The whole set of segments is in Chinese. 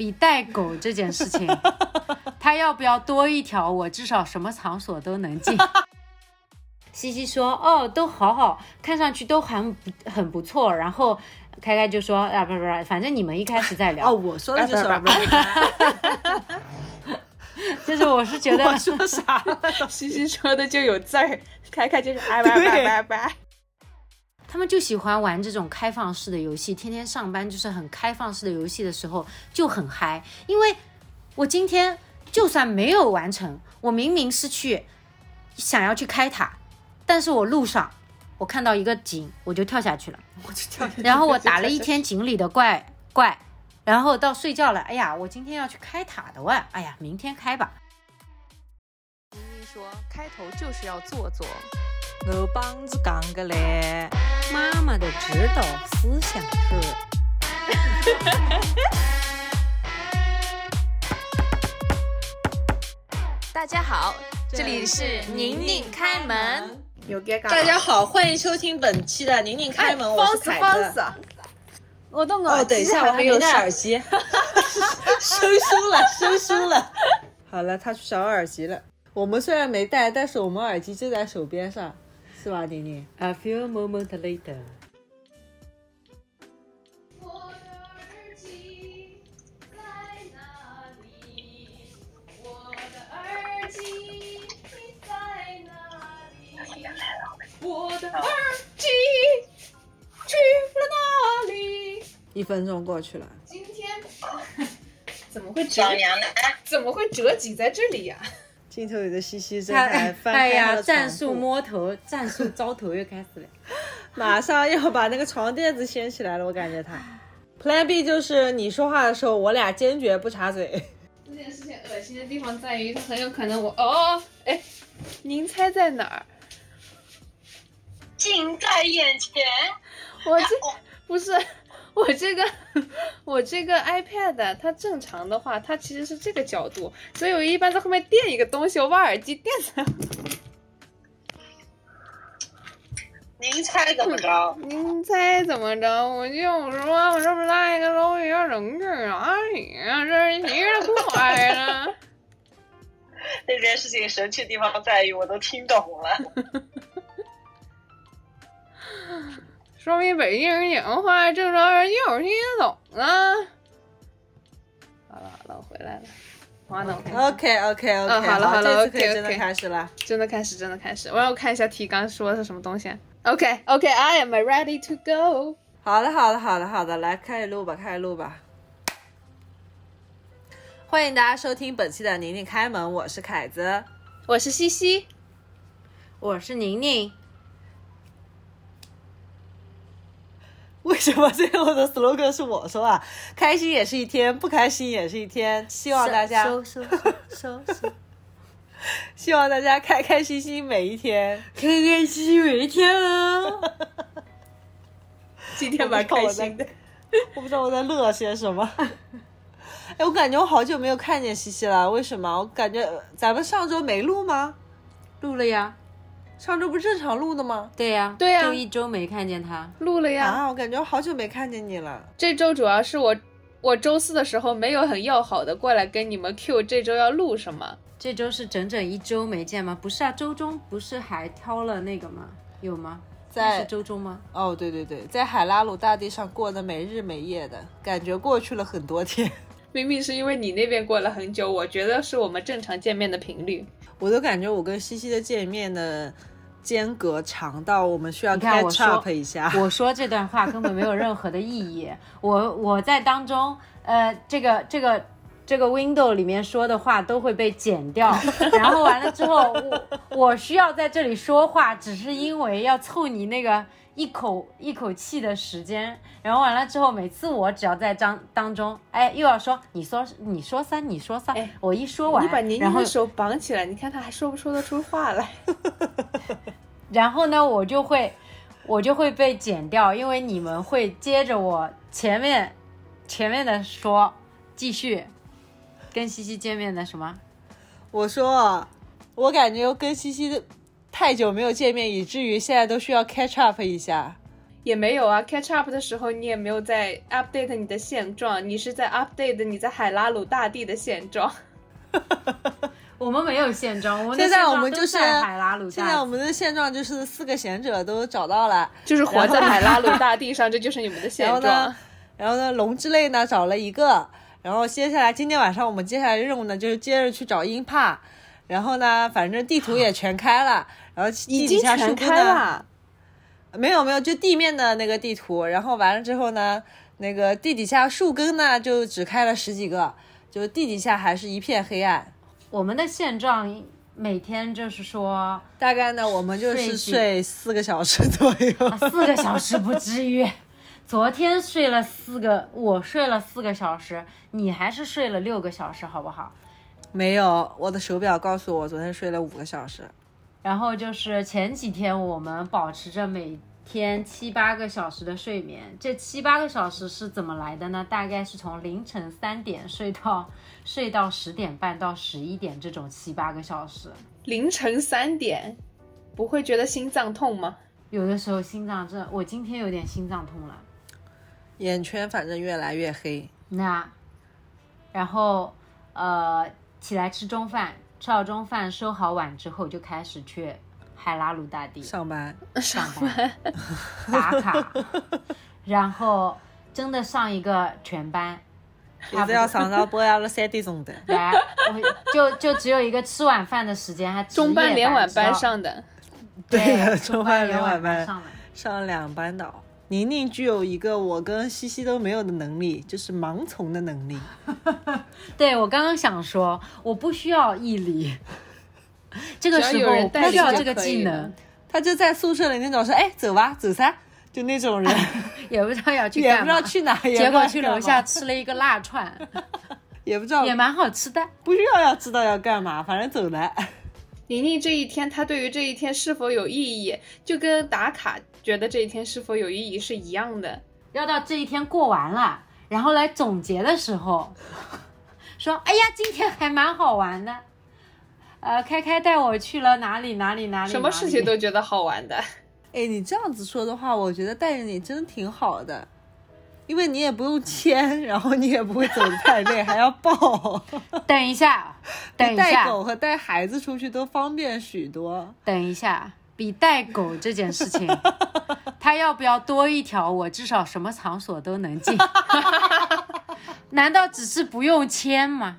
比带狗这件事情，他要不要多一条？我至少什么场所都能进。西西说：“哦，都好好，看上去都很很不错。”然后开开就说：“啊，不不不，反正你们一开始在聊。”哦，我说的就是什么？就是我是觉得我说啥了？西西说的就有字儿，开开就是哎拜拜拜拜。他们就喜欢玩这种开放式的游戏，天天上班就是很开放式的游戏的时候就很嗨。因为我今天就算没有完成，我明明是去想要去开塔，但是我路上我看到一个井，我就跳下去了，我就跳下去。然后我打了一天井里的怪怪，然后到睡觉了，哎呀，我今天要去开塔的哇，哎呀，明天开吧。明明说开头就是要做做。我帮子讲个嘞，妈妈的指导思想是。大家好，这里是宁宁开门。有尴尬。大家好，欢迎收听本期的宁宁开门，我是凯子。我的哦，等一下，我还有戴耳机，生疏了，生疏了。好了，他去找耳机了。我们虽然没带，但是我们耳机就在手边上，是吧，宁宁？A few moments later。我的耳机在哪里？我的耳机在哪里？我的耳机去了哪里？一分钟过去了，今天 怎么会折？怎么会折戟在这里呀？镜头里的西西正在翻开哎呀，战术摸头，战术招头又开始了。马上要把那个床垫子掀起来了，我感觉他。Plan B 就是你说话的时候，我俩坚决不插嘴。这件事情恶心的地方在于，它很有可能我哦，哎，您猜在哪儿？近在眼前。我这不是我这个我这个 iPad 它正常的话，它其实是这个角度，所以我一般在后面垫一个东西，我把耳机垫在。您猜怎么着？您猜怎么着？我就说我这不带个楼也要整治哪里啊？这急着快了。这 件事情神奇的地方在于，我都听懂了。说明北京人讲话，正常人就是听得懂啊。好了好了，我回来了。完了，OK OK OK，、嗯好了好了这次可以 OK，OK 真的开始了。真的开始，真的开始。我要看一下提纲说的是什么东西。OK OK，I、am ready to go。好的好的好的好的，来开始录吧，开始录吧。欢迎大家收听本期的宁宁开门，我是凯子。我是西西，我是宁宁，为什么最后的 slogan 是我说啊？开心也是一天，不开心也是一天。希望大家，收收收收收，希望大家开开心心每一天。开开心心每一天啊！今天蛮开心的。我不知道我在乐些什么。哎，我感觉我好久没有看见西西了，为什么？我感觉呃咱们上周没录吗？录了呀，上周不是正常录的吗？对呀，对呀就一周没看见他。录了呀。啊，我感觉我好久没看见你了。这周主要是我，我周四的时候没有很要好的过来跟你们 Q 这周要录什么。这周是整整一周没见吗？不是啊，周中不是还挑了那个吗？有吗？在是周中吗？哦，对对对，在海拉鲁大地上过的没日没夜的感觉，过去了很多天，明明是因为你那边过了很久，我觉得是我们正常见面的频率。我都感觉我跟西西的见面的间隔长到我们需要 catch 说 up 一下。我说这段话根本没有任何的意义。我我在当中，呃，这个这个这个 window 里面说的话都会被剪掉，然后完了之后，我我需要在这里说话，只是因为要凑你那个一口一口气的时间。然后完了之后，每次我只要在当当中，哎，又要说你说你说三，你说三，哎我一说完，你把年然后轻的手绑起来，你看他还说不说得出话来？然后呢，我就会我就会被剪掉，因为你们会接着我前面前面的说，继续跟西西见面的什么？我说，我感觉跟西西的太久没有见面，以至于现在都需要 catch up 一下。也没有啊，catch up 的时候你也没有在 update 你的现状，你是在 update 你在海拉鲁大地的现状。我们没有现状，我们现在我们就是海拉鲁现在我们的现状就是四个贤者都找到了，就是活在海拉鲁大地上，这就是你们的现 然后状呢。，然后呢，龙之泪呢？找了一个，然后接下来今天晚上我们接下来的任务呢就是接着去找英帕，然后呢，反正地图也全开了，然后地已经底下全开树根呢了，没有没有，就地面的那个地图，然后完了之后呢，那个地底下树根呢就只开了十几个，就地底下还是一片黑暗。我们的现状每天就是说大概呢，我们就是睡四个小时左右。四个小时不至于。昨天睡了四个，我睡了四个小时，你还是睡了六个小时，好不好？没有，我的手表告诉我昨天睡了五个小时。然后就是前几天我们保持着每天七八个小时的睡眠，这七八个小时是怎么来的呢？大概是从凌晨三点睡到睡到十点半到十一点这种七八个小时。凌晨三点，不会觉得心脏痛吗？有的时候心脏真，我今天有点心脏痛了。眼圈反正越来越黑。那，然后呃起来吃中饭，吃好中饭收好碗之后就开始去海拉鲁大地上班，上班打卡，然后真的上一个全班，一直要上到半夜了三点钟的。来，我就就只有一个吃晚饭的时间，还中班连晚班上的，对对，中班班连晚班上的。上了两班倒。宁宁具有一个我跟西西都没有的能力，就是盲从的能力。对我刚刚想说，我不需要毅力，这个时候我有人带不需要这个技能，他就在宿舍里那种说：“哎，走吧，走噻。”就那种人，也不知道要去也不知道。去哪，结果去楼下，吃了一个辣串，也不知道也蛮好吃的。不需要要知道要干嘛，反正走了。宁宁这一天，他对于这一天是否有意义，就跟打卡觉得这一天是否有意义是一样的。要到这一天过完了，然后来总结的时候，说：“哎呀，今天还蛮好玩的。”呃，开开带我去了哪里哪里哪里，什么事情都觉得好玩的。哎，你这样子说的话，我觉得带着你真挺好的，因为你也不用牵，然后你也不会走得太累，还要抱。等一下，等一带，狗和带孩子出去都方便许多。等一下，比带狗这件事情，他要不要多一条？我至少什么场所都能进。难道只是不用签吗？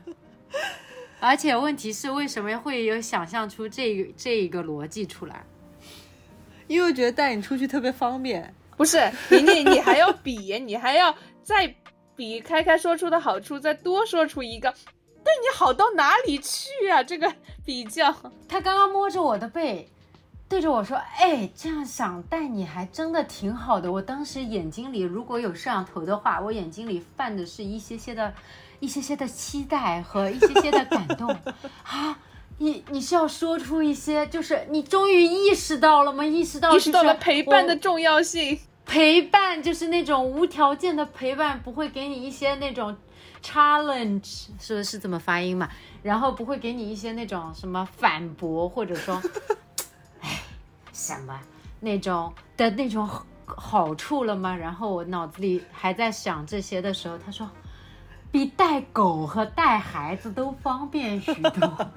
而且问题是，为什么会有想象出这个这一个逻辑出来？因为觉得带你出去特别方便。不是宁宁，你还要比，你还要再比开开说出的好处，再多说出一个，对你好到哪里去啊？这个比较，他刚刚摸着我的背，对着我说：“哎，这样想带你还真的挺好的。”我当时眼睛里如果有摄像头的话，我眼睛里泛的是一些些的、一些些的期待和一些些的感动啊！你你是要说出一些，就是你终于意识到了吗？意识到意识到了陪伴的重要性。陪伴，就是那种无条件的陪伴，不会给你一些那种 challenge，是是这么发音嘛？然后不会给你一些那种什么反驳，或者说，哎，什么那种的那种好好处了吗？然后我脑子里还在想这些的时候，他说，比带狗和带孩子都方便许多。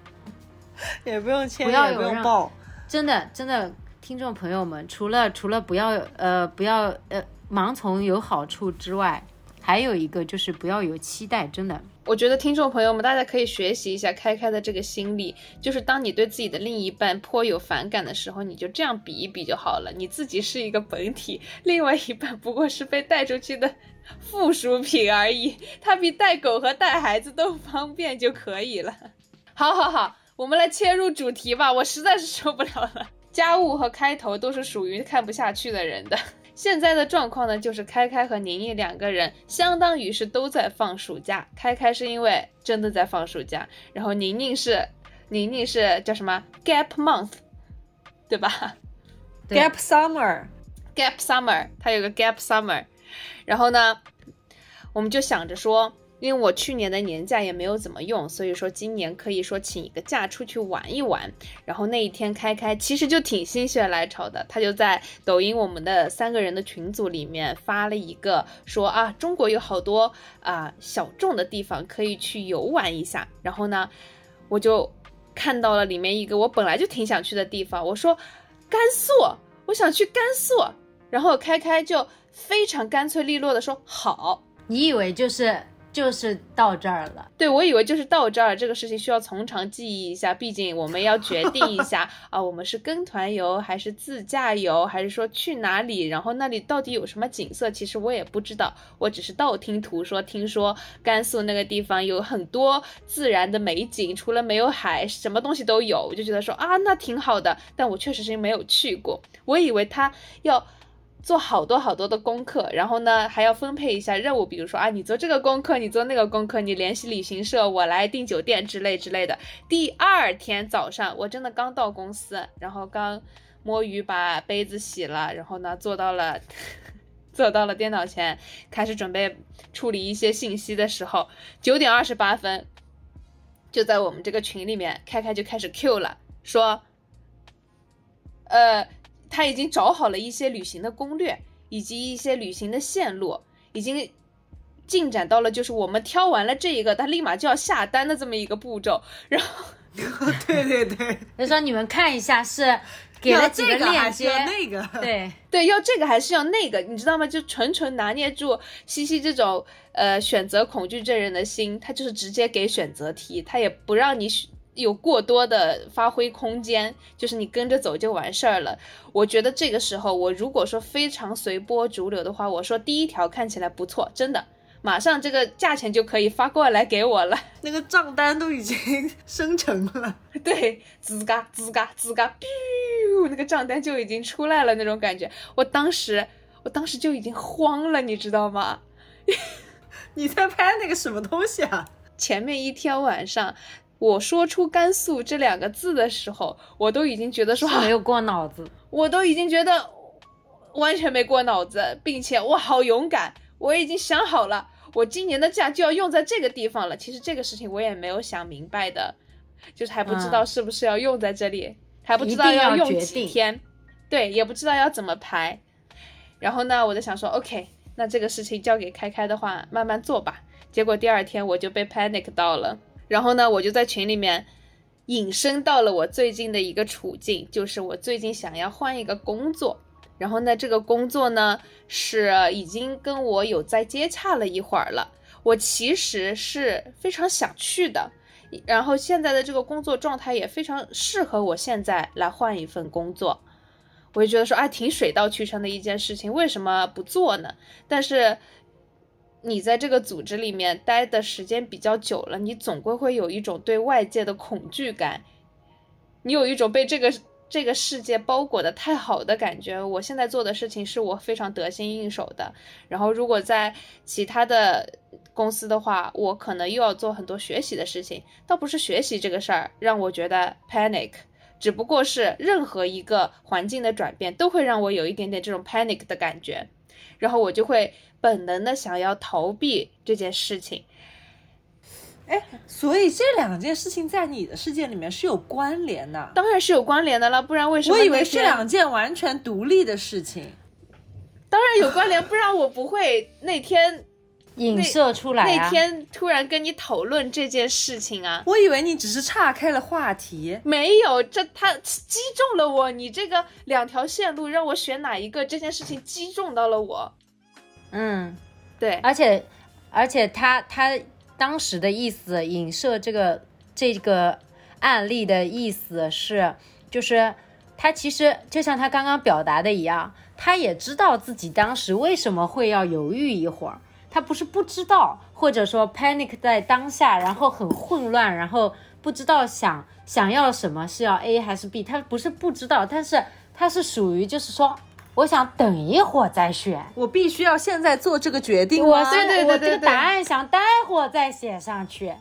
也不用牵，不要也不有任用抱。真的真的，听众朋友们，除了除了不要呃不要呃盲从有好处之外，还有一个就是不要有期待，真的。我觉得听众朋友们，大家可以学习一下开开的这个心理，就是当你对自己的另一半颇有反感的时候，你就这样比一比就好了。你自己是一个本体，另外一半不过是被带出去的附属品而已，他比带狗和带孩子都方便就可以了。好好好，我们来切入主题吧，我实在是受不了了。家务和开头都是属于看不下去的人的。现在的状况呢，就是开开和宁宁两个人，相当于是都在放暑假。开开是因为真的在放暑假，然后宁宁是宁宁是叫什么 gap month，对吧对 Gap Summer，？gap summer，它有个 gap summer。然后呢，我们就想着说，因为我去年的年假也没有怎么用，所以说今年可以说请一个假出去玩一玩。然后那一天开开其实就挺心血来潮的，他就在抖音我们的三个人的群组里面发了一个说啊，中国有好多啊小众的地方可以去游玩一下。然后呢，我就看到了里面一个我本来就挺想去的地方，我说甘肃，我想去甘肃。然后开开就非常干脆利落的说好。你以为就是就是到这儿了？对，我以为就是到这儿，这个事情需要从长计议一下，毕竟我们要决定一下 啊，我们是跟团游还是自驾游，还是说去哪里，然后那里到底有什么景色，其实我也不知道，我只是道听途说，听说甘肃那个地方有很多自然的美景，除了没有海，什么东西都有，我就觉得说啊，那挺好的，但我确实是没有去过，我以为他要。做好多好多的功课，然后呢还要分配一下任务，比如说啊，你做这个功课，你做那个功课，你联系旅行社，我来订酒店之类之类的。第二天早上，我真的刚到公司，然后刚摸鱼把杯子洗了，然后呢坐到了 坐到了电脑前，开始准备处理一些信息的时候，九点二十八分，就在我们这个群里面，开开就开始 Q 了，说，呃。他已经找好了一些旅行的攻略，以及一些旅行的线路，已经进展到了就是我们挑完了这一个，他立马就要下单的这么一个步骤。然后，对对对，就说你们看一下是给了几个链接，那个，对 对，要这个还是要那个，你知道吗？就纯纯拿捏住西西这种呃选择恐惧症人的心，他就是直接给选择题，他也不让你选。有过多的发挥空间，就是你跟着走就完事儿了。我觉得这个时候，我如果说非常随波逐流的话，我说第一条看起来不错，真的，马上这个价钱就可以发过来给我了。那个账单都已经 生成了，对，吱嘎吱嘎吱嘎，biu，那个账单就已经出来了，那种感觉，我当时，我当时就已经慌了，你知道吗？你在拍那个什么东西啊？前面一天晚上。我说出甘肃这两个字的时候，我都已经觉得说没有过脑子，我都已经觉得完全没过脑子，并且我好勇敢，我已经想好了，我今年的假就要用在这个地方了。其实这个事情我也没有想明白的，就是还不知道是不是要用在这里，还不知道要用几天，对，也不知道要怎么排。然后呢，我就想说，OK，那这个事情交给开开的话，慢慢做吧。结果第二天我就被 panic 到了。然后呢，我就在群里面引申到了我最近的一个处境，就是我最近想要换一个工作。然后呢，这个工作呢是已经跟我有在接洽了一会儿了，我其实是非常想去的。然后现在的这个工作状态也非常适合我现在来换一份工作，我就觉得说啊，挺水到渠成的一件事情，为什么不做呢？但是。你在这个组织里面待的时间比较久了，你总归会有一种对外界的恐惧感，你有一种被这个这个世界包裹的太好的感觉。我现在做的事情是我非常得心应手的，然后如果在其他的公司的话，我可能又要做很多学习的事情。倒不是学习这个事儿让我觉得 panic，只不过是任何一个环境的转变都会让我有一点点这种 panic 的感觉，然后我就会。本能的想要逃避这件事情，哎，所以这两件事情在你的世界里面是有关联的，当然是有关联的了，不然为什么？我以为是两件完全独立的事情，当然有关联，不然我不会那天影射出来那天突然跟你讨论这件事情啊！我以为你只是岔开了话题，没有，这他击中了我，你这个两条线路让我选哪一个？这件事情击中到了我。嗯，对，而且，而且他他当时的意思影射这个这个案例的意思是，就是他其实就像他刚刚表达的一样，他也知道自己当时为什么会要犹豫一会儿，他不是不知道，或者说 panic 在当下，然后很混乱，然后不知道想想要什么是要 A 还是 B，他不是不知道，但是他是属于就是说。我想等一会儿再选，我必须要现在做这个决定我对对对我这个答案想待会儿再写上去，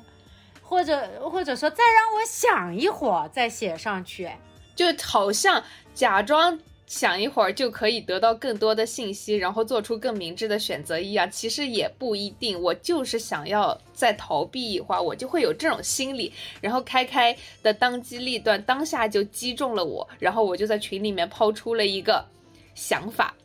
或者或者说再让我想一会儿再写上去，就好像假装想一会儿就可以得到更多的信息，然后做出更明智的选择一样，其实也不一定。我就是想要再逃避一会儿，我就会有这种心理。然后开开的当机立断，当下就击中了我，然后我就在群里面抛出了一个想法，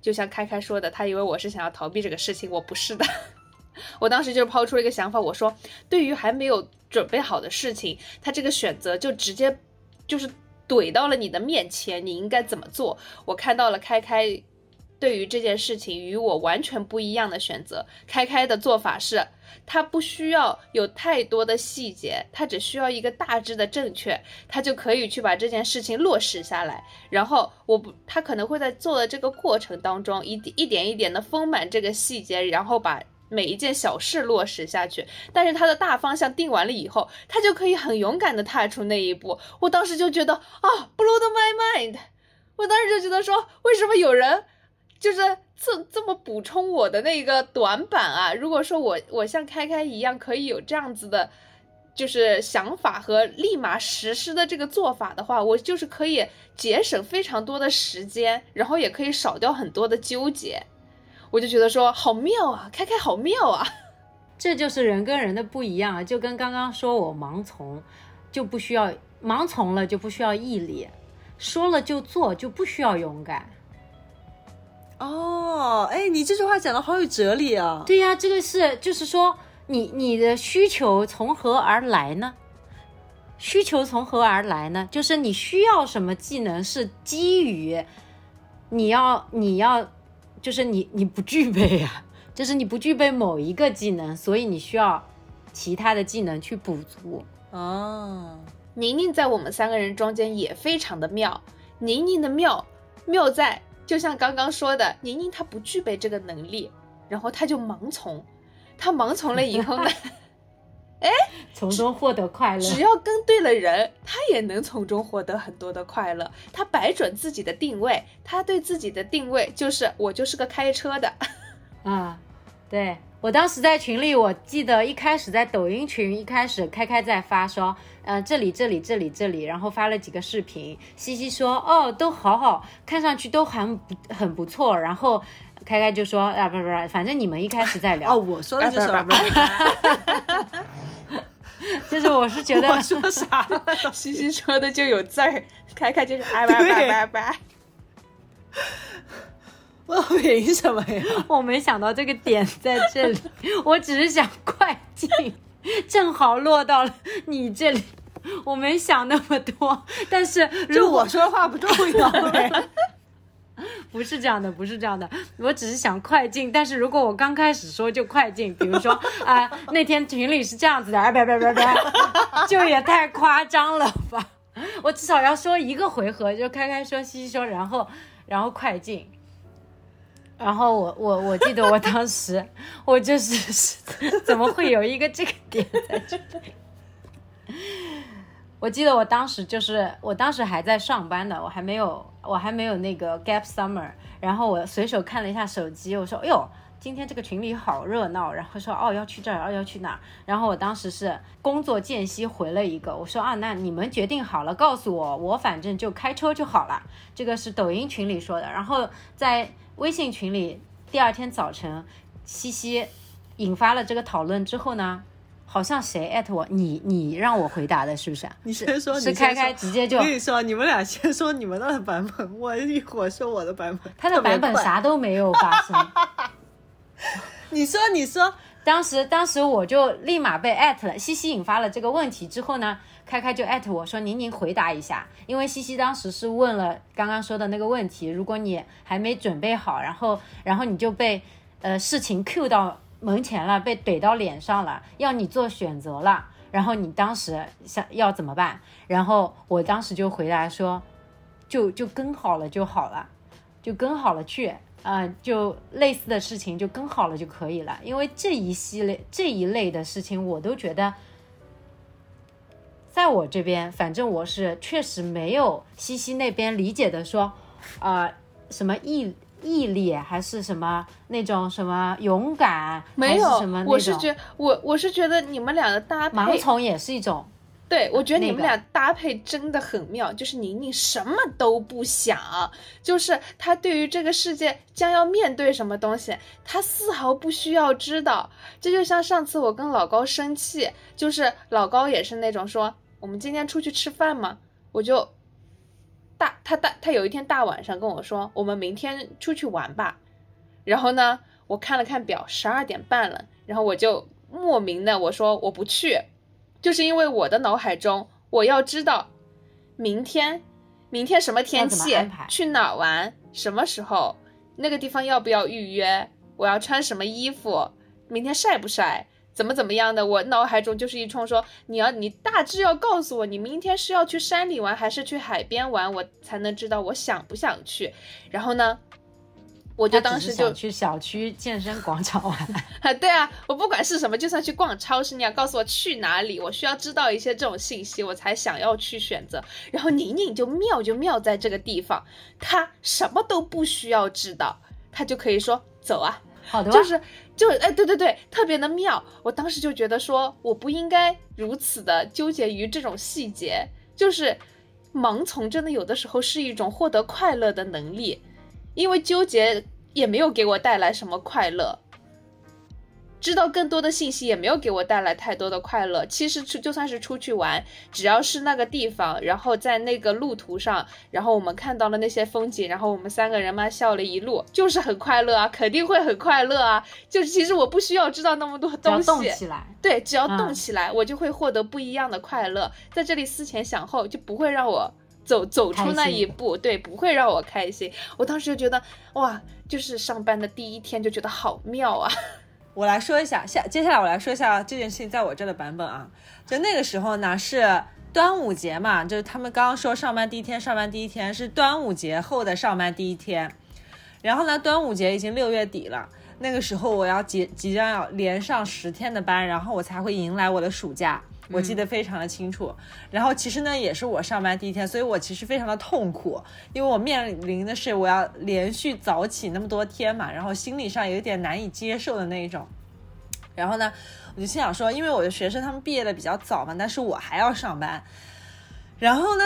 就像开开说的，他以为我是想要逃避这个事情，我不是的。我当时就抛出了一个想法，我说，对于还没有准备好的事情，他这个选择就直接就是怼到了你的面前，你应该怎么做？我看到了开开对于这件事情与我完全不一样的选择。开开的做法是，他不需要有太多的细节，他只需要一个大致的正确，他就可以去把这件事情落实下来。然后我不，他可能会在做的这个过程当中，一一点一点的丰满这个细节，然后把。每一件小事落实下去，但是他的大方向定完了以后，他就可以很勇敢的踏出那一步。我当时就觉得啊，blow my mind！我当时就觉得说，为什么有人就是这这么补充我的那个短板啊？如果说我我像开开一样可以有这样子的，就是想法和立马实施的这个做法的话，我就是可以节省非常多的时间，然后也可以少掉很多的纠结。我就觉得说好妙啊，开开好妙啊，这就是人跟人的不一样啊，就跟刚刚说我盲从，就不需要盲从了就不需要毅力，说了就做就不需要勇敢。哦，哎，你这句话讲的好有哲理啊。对呀，这个是就是说你你的需求从何而来呢？需求从何而来呢？就是你需要什么技能是基于你要你要。就是你你不具备呀，就是你不具备某一个技能，所以你需要其他的技能去补足。哦，宁宁在我们三个人中间也非常的妙。宁宁的妙妙在，就像刚刚说的，宁宁她不具备这个能力，然后她就盲从，她盲从了以后呢？哎，从中获得快乐。只要跟对了人，他也能从中获得很多的快乐。他摆准自己的定位，他对自己的定位就是我就是个开车的。啊，对我当时在群里，我记得一开始在抖音群，一开始开开在发说，呃，这里这里这里这里，然后发了几个视频。西西说，哦，都好好，看上去都很不很不错。然后开开就说，啊，不不不，反正你们一开始在聊。哦，我说的就是。就是我是觉得我说啥了，西西说的就有字儿，开开就是 哎拜拜拜拜。我凭什么呀？我没想到这个点在这里，我只是想快进，正好落到了你这里，我没想那么多。但是就我说话不重要呗。不是这样的，不是这样的，我只是想快进。但是如果我刚开始说就快进，比如说 啊，那天群里是这样子的，哎，别别别别，就也太夸张了吧？我至少要说一个回合，就开开说，西西说，然后然后快进。然后我我我记得我当时我就是怎么会有一个这个点在这里？我记得我当时就是，我当时还在上班呢，我还没有，我还没有那个 gap summer。然后我随手看了一下手机，我说：“哎呦，今天这个群里好热闹。”然后说：“哦，要去这儿，哦，要去哪儿？”然后我当时是工作间隙回了一个，我说：“啊，那你们决定好了，告诉我，我反正就开车就好了。”这个是抖音群里说的。然后在微信群里，第二天早晨，西西引发了这个讨论之后呢？好像谁艾特我，你你让我回答的是不是？啊你先说，是开开直接就。我跟你说，你们俩先说你们的版本，我一会儿说我的版本。他的版本啥都没有发生。你说，你说，当时当时我就立马被艾特了。西西引发了这个问题之后呢，开开就艾特我说宁宁回答一下，因为西西当时是问了刚刚说的那个问题，如果你还没准备好，然后然后你就被呃事情 Q 到。门前了，被怼到脸上了，要你做选择了，然后你当时想要怎么办？然后我当时就回答说，就就跟好了就好了，就跟好了去啊，就类似的事情就跟好了就可以了。因为这一系列这一类的事情，我都觉得，在我这边，反正我是确实没有西西那边理解的说，啊，什么毅。毅力还是什么那种什么勇敢？没有什么我是觉我我是觉得你们俩的搭配，盲从也是一种对，我觉得你们俩搭配真的很妙，就是宁宁什么都不想，就是她对于这个世界将要面对什么东西，她丝毫不需要知道。这就像上次我跟老高生气，就是老高也是那种说我们今天出去吃饭嘛？我就大他大他有一天大晚上跟我说我们明天出去玩吧，然后呢，我看了看表，十二点半了，然后我就莫名的我说我不去。就是因为我的脑海中，我要知道明天，明天什么天气，去哪玩，什么时候，那个地方要不要预约，我要穿什么衣服，明天晒不晒，怎么怎么样的，我脑海中就是一冲说，你要你大致要告诉我，你明天是要去山里玩还是去海边玩，我才能知道我想不想去。然后呢，我就当时就去小区健身广场玩。啊，对啊，我不管是什么，就算去逛超市，你要告诉我去哪里，我需要知道一些这种信息，我才想要去选择。然后宁宁就妙就妙在这个地方，他什么都不需要知道，他就可以说走啊，好的，就是就哎，对对对，特别的妙。我当时就觉得说，我不应该如此的纠结于这种细节，就是盲从真的有的时候是一种获得快乐的能力，因为纠结也没有给我带来什么快乐。知道更多的信息也没有给我带来太多的快乐。其实出就算是出去玩，只要是那个地方，然后在那个路途上，然后我们看到了那些风景，然后我们三个人嘛笑了一路，就是很快乐啊，肯定会很快乐啊。就是其实我不需要知道那么多东西，动起来。对，只要动嗯起来，我就会获得不一样的快乐。在这里思前想后，就不会让我走走出那一步，对，不会让我开心。我当时就觉得，哇，就是上班的第一天就觉得好妙啊。我来说一下，下接下来我来说一下这件事情在我这的版本啊。就那个时候呢是端午节嘛，就是他们刚刚说上班第一天，上班第一天是端午节后的上班第一天。然后呢，端午节已经六月底了，那个时候我要即即将要连上十天的班，然后我才会迎来我的暑假。我记得非常的清楚，然后其实呢也是我上班第一天，所以我其实非常的痛苦，因为我面临的是我要连续早起那么多天嘛，然后心理上有一点难以接受的那一种。然后呢，我就心想说，因为我的学生他们毕业的比较早嘛，但是我还要上班。然后呢，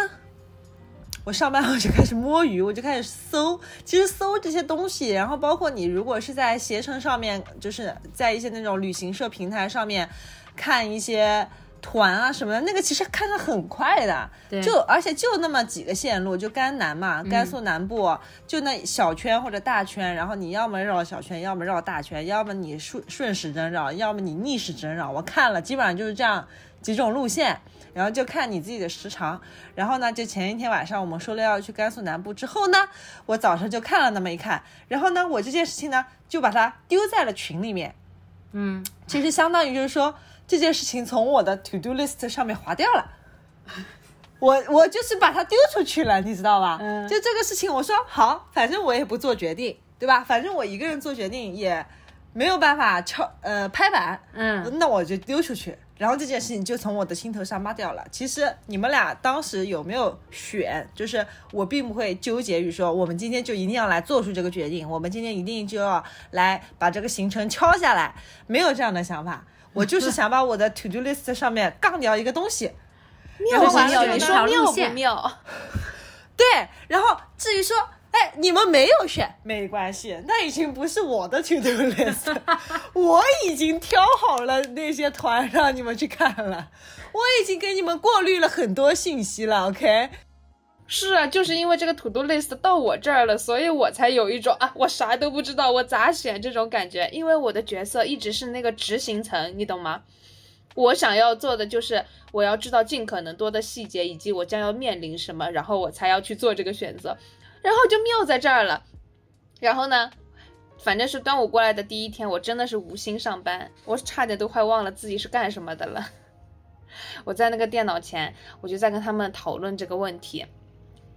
我上班后就开始摸鱼，我就开始搜，其实搜这些东西，然后包括你如果是在携程上面，就是在一些那种旅行社平台上面看一些。团啊什么的，那个其实看的很快的，对就而且就那么几个线路，就甘南嘛，甘肃南部、就那小圈或者大圈，然后你要么绕小圈，要么绕大圈，要么你顺顺时针绕，要么你逆时针绕。我看了，基本上就是这样几种路线，然后就看你自己的时长。然后呢，就前一天晚上我们说了要去甘肃南部之后呢，我早上就看了那么一看，然后呢，我这件事情呢就把它丢在了群里面。嗯，其实相当于就是说这件事情从我的 to do list 上面划掉了。我我就是把它丢出去了，你知道吧？嗯就这个事情，我说好，反正我也不做决定，对吧？反正我一个人做决定也没有办法敲呃拍板，嗯，那我就丢出去，然后这件事情就从我的心头上抹掉了。其实你们俩当时有没有选？就是我并不会纠结于说我们今天就一定要来做出这个决定，我们今天一定就要来把这个行程敲下来，没有这样的想法。我就 是想把我的 to do list 上面杠掉一个东西，然后妙不妙？你说妙不妙？对，然后至于说，哎，你们没有选，没关系，那已经不是我的 to do list，我已经挑好了那些团让你们去看了，我已经给你们过滤了很多信息了，OK？是啊，就是因为这个 to do list 到我这儿了，所以我才有一种啊，我啥都不知道，我咋选这种感觉。因为我的角色一直是那个执行层，你懂吗？我想要做的就是我要知道尽可能多的细节，以及我将要面临什么，然后我才要去做这个选择。然后就妙在这儿了。然后呢，反正是端午过来的第一天，我真的是无心上班，我差点都快忘了自己是干什么的了。我在那个电脑前，我就在跟他们讨论这个问题。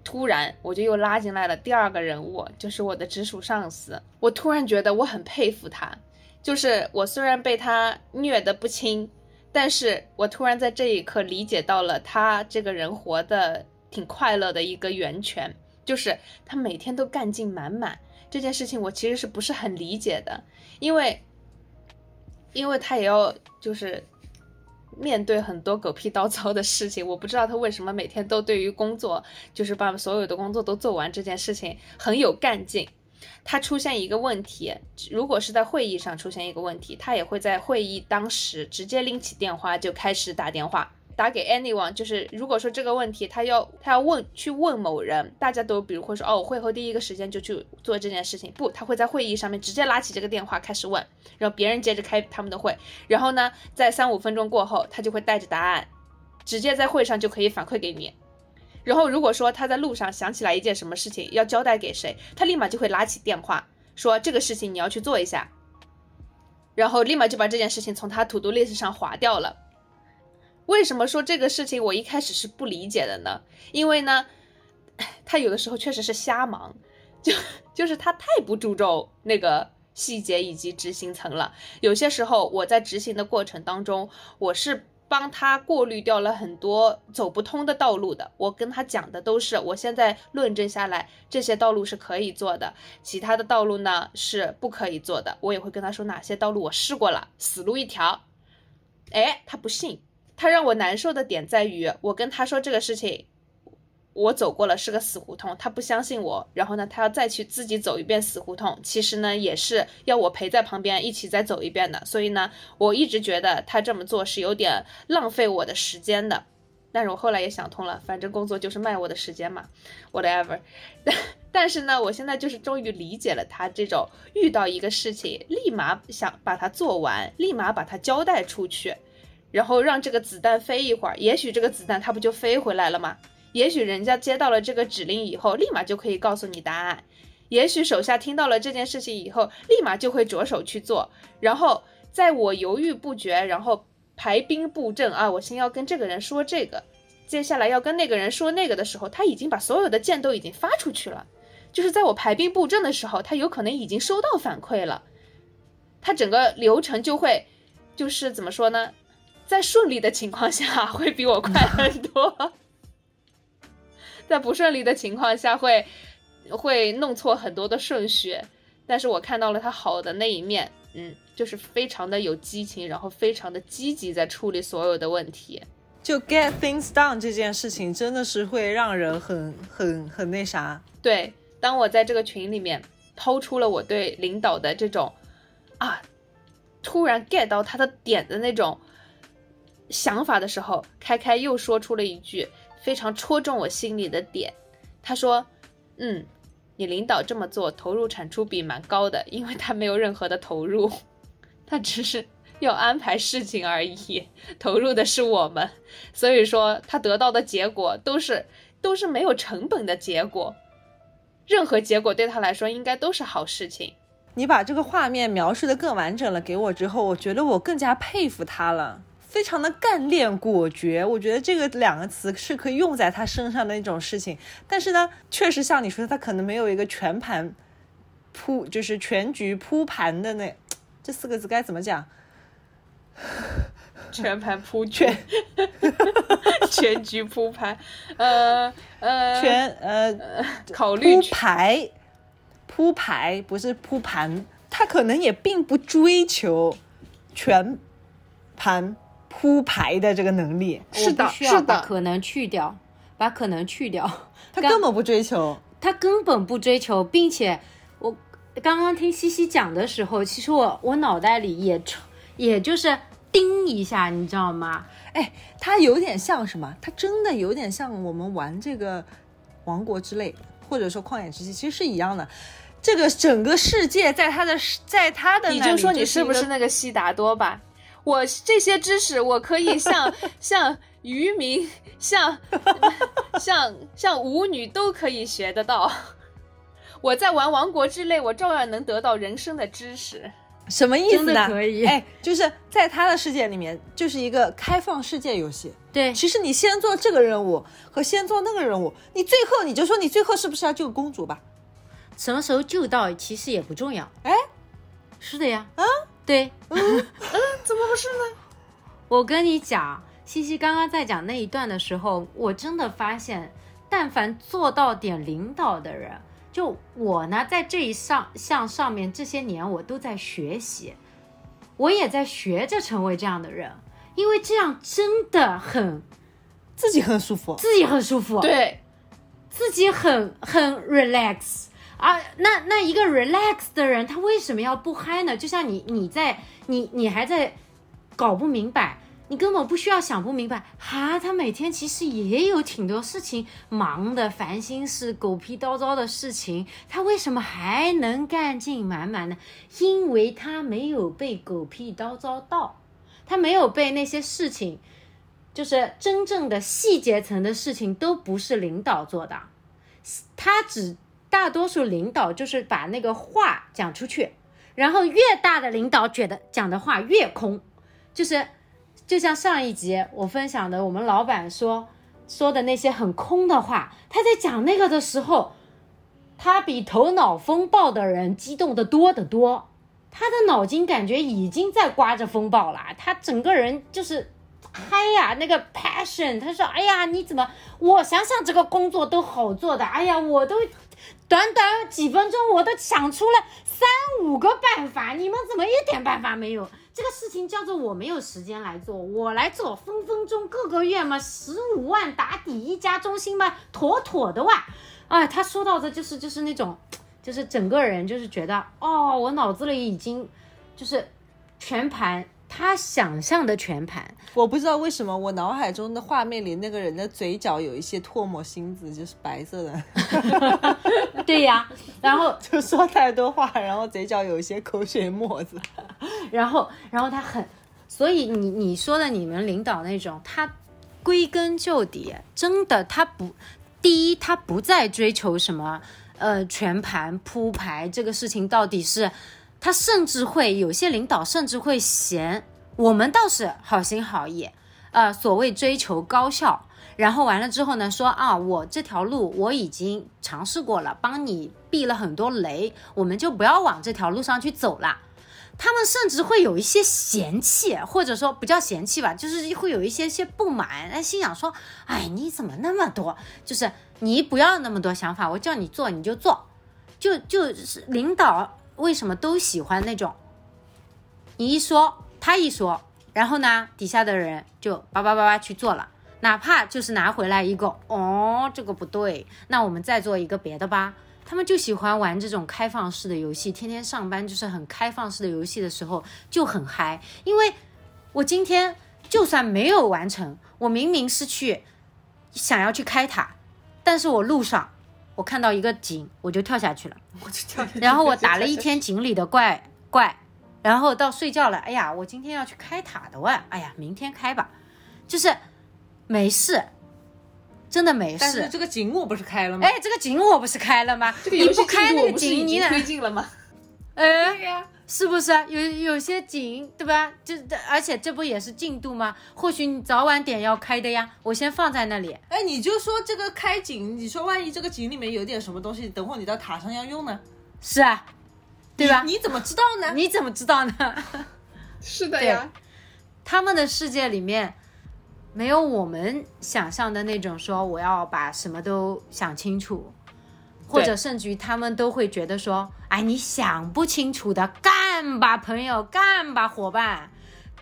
突然，我就又拉进来了第二个人物，就是我的直属上司。我突然觉得我很佩服他，就是我虽然被他虐得不轻，但是我突然在这一刻理解到了他这个人活得挺快乐的一个源泉，就是他每天都干劲满满。这件事情我其实是不是很理解的，因为，因为他也要就是面对很多狗屁叨糟的事情。我不知道他为什么每天都对于工作，就是把所有的工作都做完这件事情很有干劲。他出现一个问题，如果是在会议上出现一个问题，他也会在会议当时直接拎起电话就开始打电话。打给 anyone，就是如果说这个问题他要他要问去问某人，大家都比如会说哦，我会后第一个时间就去做这件事情，不，他会在会议上面直接拉起这个电话开始问，然后别人接着开他们的会，然后呢，在三五分钟过后，他就会带着答案，直接在会上就可以反馈给你。然后如果说他在路上想起来一件什么事情要交代给谁，他立马就会拿起电话说这个事情你要去做一下，然后立马就把这件事情从他 to do list 上划掉了。为什么说这个事情我一开始是不理解的呢？因为呢，他有的时候确实是瞎忙，就就是他太不注重那个细节以及执行层了。有些时候我在执行的过程当中，我是帮他过滤掉了很多走不通的道路的。我跟他讲的都是我现在论证下来，这些道路是可以做的，其他的道路呢是不可以做的。我也会跟他说哪些道路我试过了，死路一条。哎，他不信。他让我难受的点在于，我跟他说这个事情，我走过了是个死胡同，他不相信我，然后呢，他要再去自己走一遍死胡同，其实呢，也是要我陪在旁边一起再走一遍的，所以呢，我一直觉得他这么做是有点浪费我的时间的，但是我后来也想通了，反正工作就是卖我的时间嘛，whatever，但 但是呢，我现在就是终于理解了他这种遇到一个事情，立马想把它做完，立马把它交代出去。然后让这个子弹飞一会儿，也许这个子弹它不就飞回来了吗？也许人家接到了这个指令以后，立马就可以告诉你答案。也许手下听到了这件事情以后，立马就会着手去做。然后在我犹豫不决，然后排兵布阵啊，我先要跟这个人说这个，接下来要跟那个人说那个的时候，他已经把所有的箭都已经发出去了。就是在我排兵布阵的时候，他有可能已经收到反馈了，他整个流程就会，就是怎么说呢？在顺利的情况下会比我快很多，在不顺利的情况下会会弄错很多的顺序，但是我看到了他好的那一面，嗯，就是非常的有激情，然后非常的积极在处理所有的问题。就 get things done 这件事情真的是会让人很很很那啥。对，当我在这个群里面抛出了我对领导的这种啊，突然 get 到他的点的那种。想法的时候，开开又说出了一句非常戳中我心里的点。他说：“嗯，你领导这么做，投入产出比蛮高的，因为他没有任何的投入，他只是要安排事情而已，投入的是我们，所以说他得到的结果都是都是没有成本的结果，任何结果对他来说应该都是好事情。”你把这个画面描述的更完整了给我之后，我觉得我更加佩服他了。非常的干练果决，我觉得这个两个词是可以用在他身上的一种事情。但是呢，确实像你说的，他可能没有一个全盘铺，就是全局铺盘的那这四个字该怎么讲？全盘铺全，全局铺盘，呃呃，全呃考虑铺排铺排不是铺盘，他可能也并不追求全盘。铺排的这个能力是的，是的，可能去掉，把可能去掉，他根本不追求，他根本不追求，并且我刚刚听西西讲的时候，其实我我脑袋里也也就是叮一下，你知道吗？哎，他有点像什么？他真的有点像我们玩这个王国之泪，或者说旷野之息，其实是一样的。这个整个世界在他的在他的，你就说你是不是那个悉达多吧？我这些知识，我可以像像 渔民、像像像舞女都可以学得到。我在玩王国之泪，我照样能得到人生的知识。什么意思呢？可以，哎，就是在他的世界里面，就是一个开放世界游戏。对，其实你先做这个任务和先做那个任务，你最后你就说你最后是不是要救公主吧？什么时候救到其实也不重要。哎，是的呀。啊。对，嗯嗯，怎么回事呢？我跟你讲，西西刚刚在讲那一段的时候，我真的发现，但凡做到点领导的人，就我呢，在这一上项上面，这些年我都在学习，我也在学着成为这样的人。因为这样真的很自己很舒服。自己很舒服，对，自己很很 relax 啊。那那一个 relax 的人，他为什么要不嗨呢？就像你你在你你还在搞不明白，你根本不需要想不明白哈。他每天其实也有挺多事情忙的，烦心事、狗屁叨叨的事情，他为什么还能干劲满满呢？因为他没有被狗屁叨叨到，他没有被那些事情。就是真正的细节层的事情都不是领导做的，他只大多数领导就是把那个话讲出去，然后越大的领导觉得讲的话越空，就是就像上一集我分享的，我们老板说说的那些很空的话，他在讲那个的时候，他比头脑风暴的人激动的多得多，他的脑筋感觉已经在刮着风暴了，他整个人就是。嗨呀，那个 passion，他说：“哎呀，你怎么？我想想这个工作都好做的，哎呀，我都短短几分钟我都想出了三五个办法，你们怎么一点办法没有？这个事情叫做我没有时间来做，我来做，分分钟各个月嘛十五万打底一家中心嘛，妥妥的哇！啊，他说到的就是就是那种，就是整个人就是觉得哦，我脑子里已经就是全盘。”他想象的全盘，我不知道为什么我脑海中的画面里那个人的嘴角有一些唾沫星子，就是白色的。对呀，然后 就说太多话，然后嘴角有一些口水沫子。然后，然后他很，所以你你说的你们领导那种，他归根究底，真的他不，第一他不再追求什么呃全盘铺排这个事情到底是。他甚至会有些领导甚至会嫌我们倒是好心好意，呃，所谓追求高效，然后完了之后呢，说啊，我这条路我已经尝试过了，帮你避了很多雷，我们就不要往这条路上去走了。他们甚至会有一些嫌弃，或者说不叫嫌弃吧，就是会有一些些不满，那心想说，哎，你怎么那么多？就是你不要那么多想法，我叫你做你就做，就就是领导。为什么都喜欢那种？你一说，他一说，然后呢，底下的人就叭叭叭叭去做了，哪怕就是拿回来一个，哦，这个不对，那我们再做一个别的吧。他们就喜欢玩这种开放式的游戏，天天上班就是很开放式的游戏的时候就很嗨。因为我今天就算没有完成，我明明是去想要去开塔，但是我路上。我看到一个井，我就跳下去了，我就跳下去。然后我打了一天井里的怪怪，然后到睡觉了，哎呀，我今天要去开塔的哇，哎呀，明天开吧，就是没事，真的没事。但是这个井我不是开了吗？哎，这个井我不是开了吗？这个游戏开那个井，你推进了吗？哎呀。是不是有有些景，对吧？就而且这不也是进度吗？或许你早晚点要开的呀，我先放在那里。哎，你就说这个开景，你说万一这个井里面有点什么东西，等会你到塔上要用呢？是啊，对吧？你怎么知道呢？你怎么知道呢？是的呀，他们的世界里面没有我们想象的那种说我要把什么都想清楚。或者甚至于他们都会觉得说，哎，你想不清楚的，干吧，朋友，干吧，伙伴，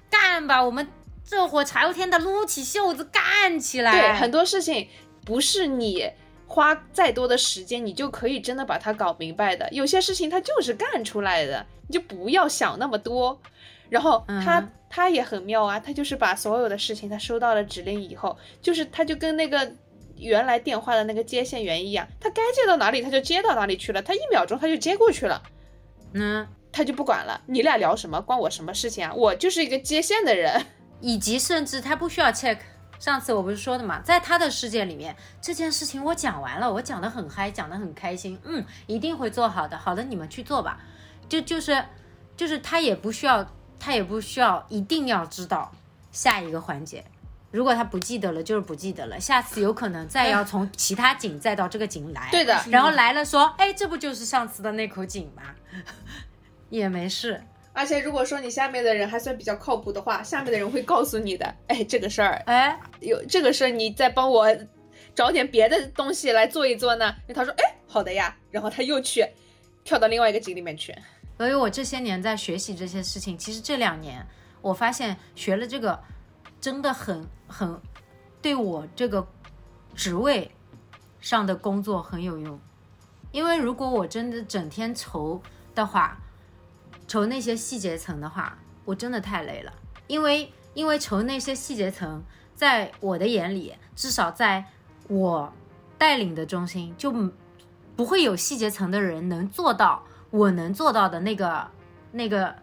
干吧，我们这伙柴油天的撸起袖子干起来。对，很多事情不是你花再多的时间，你就可以真的把它搞明白的。有些事情它就是干出来的，你就不要想那么多。然后他他也很妙啊，他就是把所有的事情，他收到了指令以后，就是他就跟那个。原来电话的那个接线员一样，他该接到哪里他就接到哪里去了，他一秒钟他就接过去了，嗯，他就不管了，你俩聊什么关我什么事情啊？我就是一个接线的人，以及甚至他不需要 check。上次我不是说的嘛，在他的世界里面，这件事情我讲完了，我讲得很嗨，讲得很开心，嗯，一定会做好的。好的，你们去做吧。就就是就是他也不需要，他也不需要一定要知道下一个环节。如果他不记得了，就是不记得了。下次有可能再要从其他井再到这个井来。对的。然后来了说，哎，这不就是上次的那口井吗？也没事。而且如果说你下面的人还算比较靠谱的话，下面的人会告诉你的，哎，这个事儿，哎，有这个事儿，你再帮我找点别的东西来做一做呢。因为他说，哎，好的呀。然后他又去跳到另外一个井里面去。所以我这些年在学习这些事情，其实这两年我发现学了这个。真的很很对我这个职位上的工作很有用。因为如果我真的整天愁的话，愁那些细节层的话，我真的太累了。因为因为愁那些细节层，在我的眼里，至少在我带领的中心，就不会有细节层的人能做到我能做到的那个那个，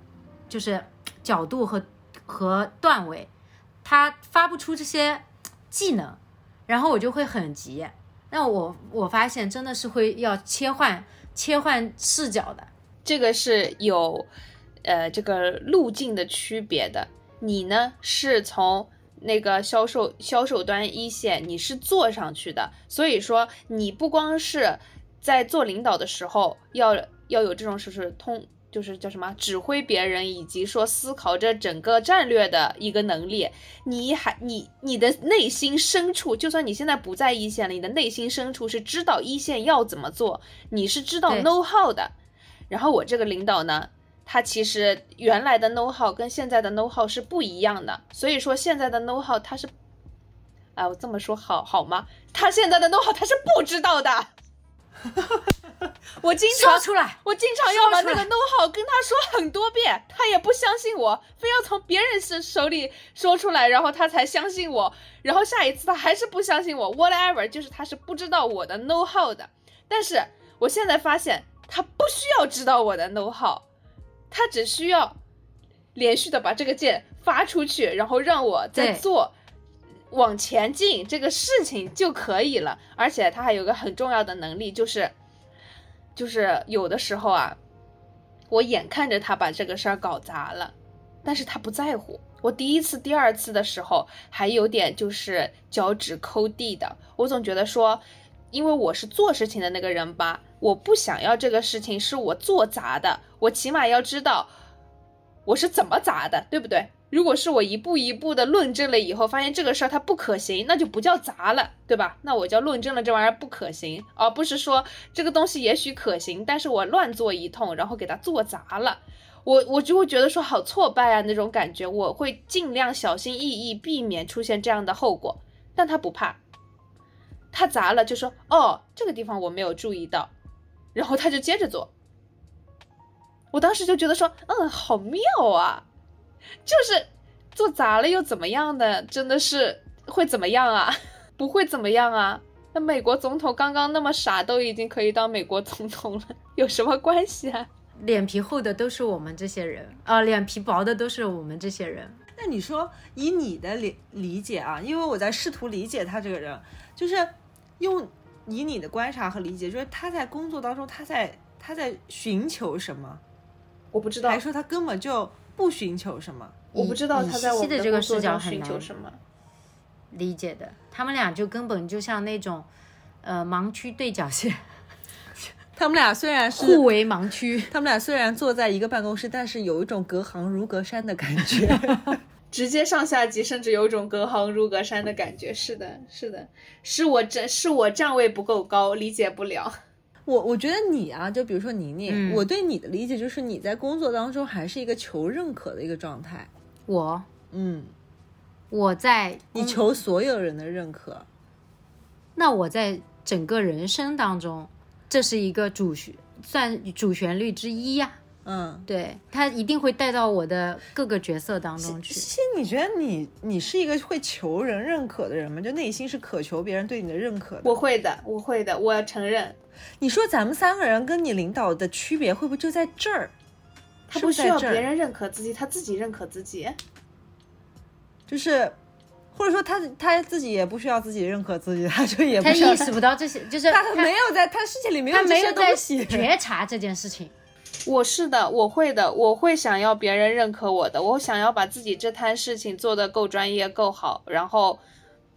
就是角度和和段位，他发不出这些技能，然后我就会很急。那我我发现真的是会要切换切换视角的，这个是有呃这个路径的区别的。你呢是从那个销售销售端一线，你是做上去的，所以说你不光是在做领导的时候要要有这种就是通。就是叫什么指挥别人，以及说思考这整个战略的一个能力。你还你你的内心深处，就算你现在不在一线了，你的内心深处是知道一线要怎么做，你是知道 know how 的。然后我这个领导呢，他其实原来的 know how 跟现在的 know how 是不一样的。所以说现在的 know how 他是，哎，我这么说好好吗？他现在的 know how 他是不知道的。我经常出来，我经常要把那个 know how 跟他说很多遍，他也不相信我，非要从别人手手里说出来，然后他才相信我。然后下一次他还是不相信我，whatever，就是他是不知道我的 know how 的。但是我现在发现，他不需要知道我的 know how，他只需要连续的把这个键发出去，然后让我在做往前进这个事情就可以了。而且他还有个很重要的能力，就是。就是有的时候啊，我眼看着他把这个事儿搞砸了，但是他不在乎。我第一次、第二次的时候还有点就是脚趾抠地的。我总觉得说，因为我是做事情的那个人吧，我不想要这个事情是我做砸的，我起码要知道我是怎么砸的，对不对？如果是我一步一步的论证了以后，发现这个事儿它不可行，那就不叫砸了，对吧？那我叫论证了这玩意儿不可行，而不是说这个东西也许可行，但是我乱做一通，然后给它做砸了，我我就会觉得说好挫败啊那种感觉，我会尽量小心翼翼避免出现这样的后果。但他不怕，他砸了就说哦这个地方我没有注意到，然后他就接着做。我当时就觉得说嗯好妙啊。就是做砸了又怎么样的？真的是会怎么样啊？不会怎么样啊？那美国总统刚刚那么傻，都已经可以当美国总统了，有什么关系啊？脸皮厚的都是我们这些人啊，脸皮薄的都是我们这些人。那你说以你的理理解啊，因为我在试图理解他这个人，就是用以你的观察和理解，就是他在工作当中，他在他在寻求什么？我不知道，还说他根本就。不寻求什么，我不知道他在我的这个视角寻求什么理解的。他们俩就根本就像那种，呃，盲区对角线。他们俩虽然是互为盲区，他们俩虽然坐在一个办公室，但是有一种隔行如隔山的感觉。直接上下级，甚至有种隔行如隔山的感觉。是的，是的，是我站是我站位不够高，理解不了。我我觉得你啊，就比如说宁宁，我对你的理解就是你在工作当中还是一个求认可的一个状态。我，嗯，我在你求所有人的认可。那我在整个人生当中，这是一个主旋算主旋律之一呀。嗯，对，他一定会带到我的各个角色当中去。其实你觉得你你是一个会求人认可的人吗？就内心是渴求别人对你的认可的？我会的，我会的，我承认。你说咱们三个人跟你领导的区别会不会就在这儿？他不需要别人认可自己，他自己认可自己。就是，或者说他他自己也不需要自己认可自己，他就也他意识不到这些，就是他没有在他世界里没有这些东西觉察这件事情。我是的，我会的，我会想要别人认可我的，我想要把自己这摊事情做得够专业、够好，然后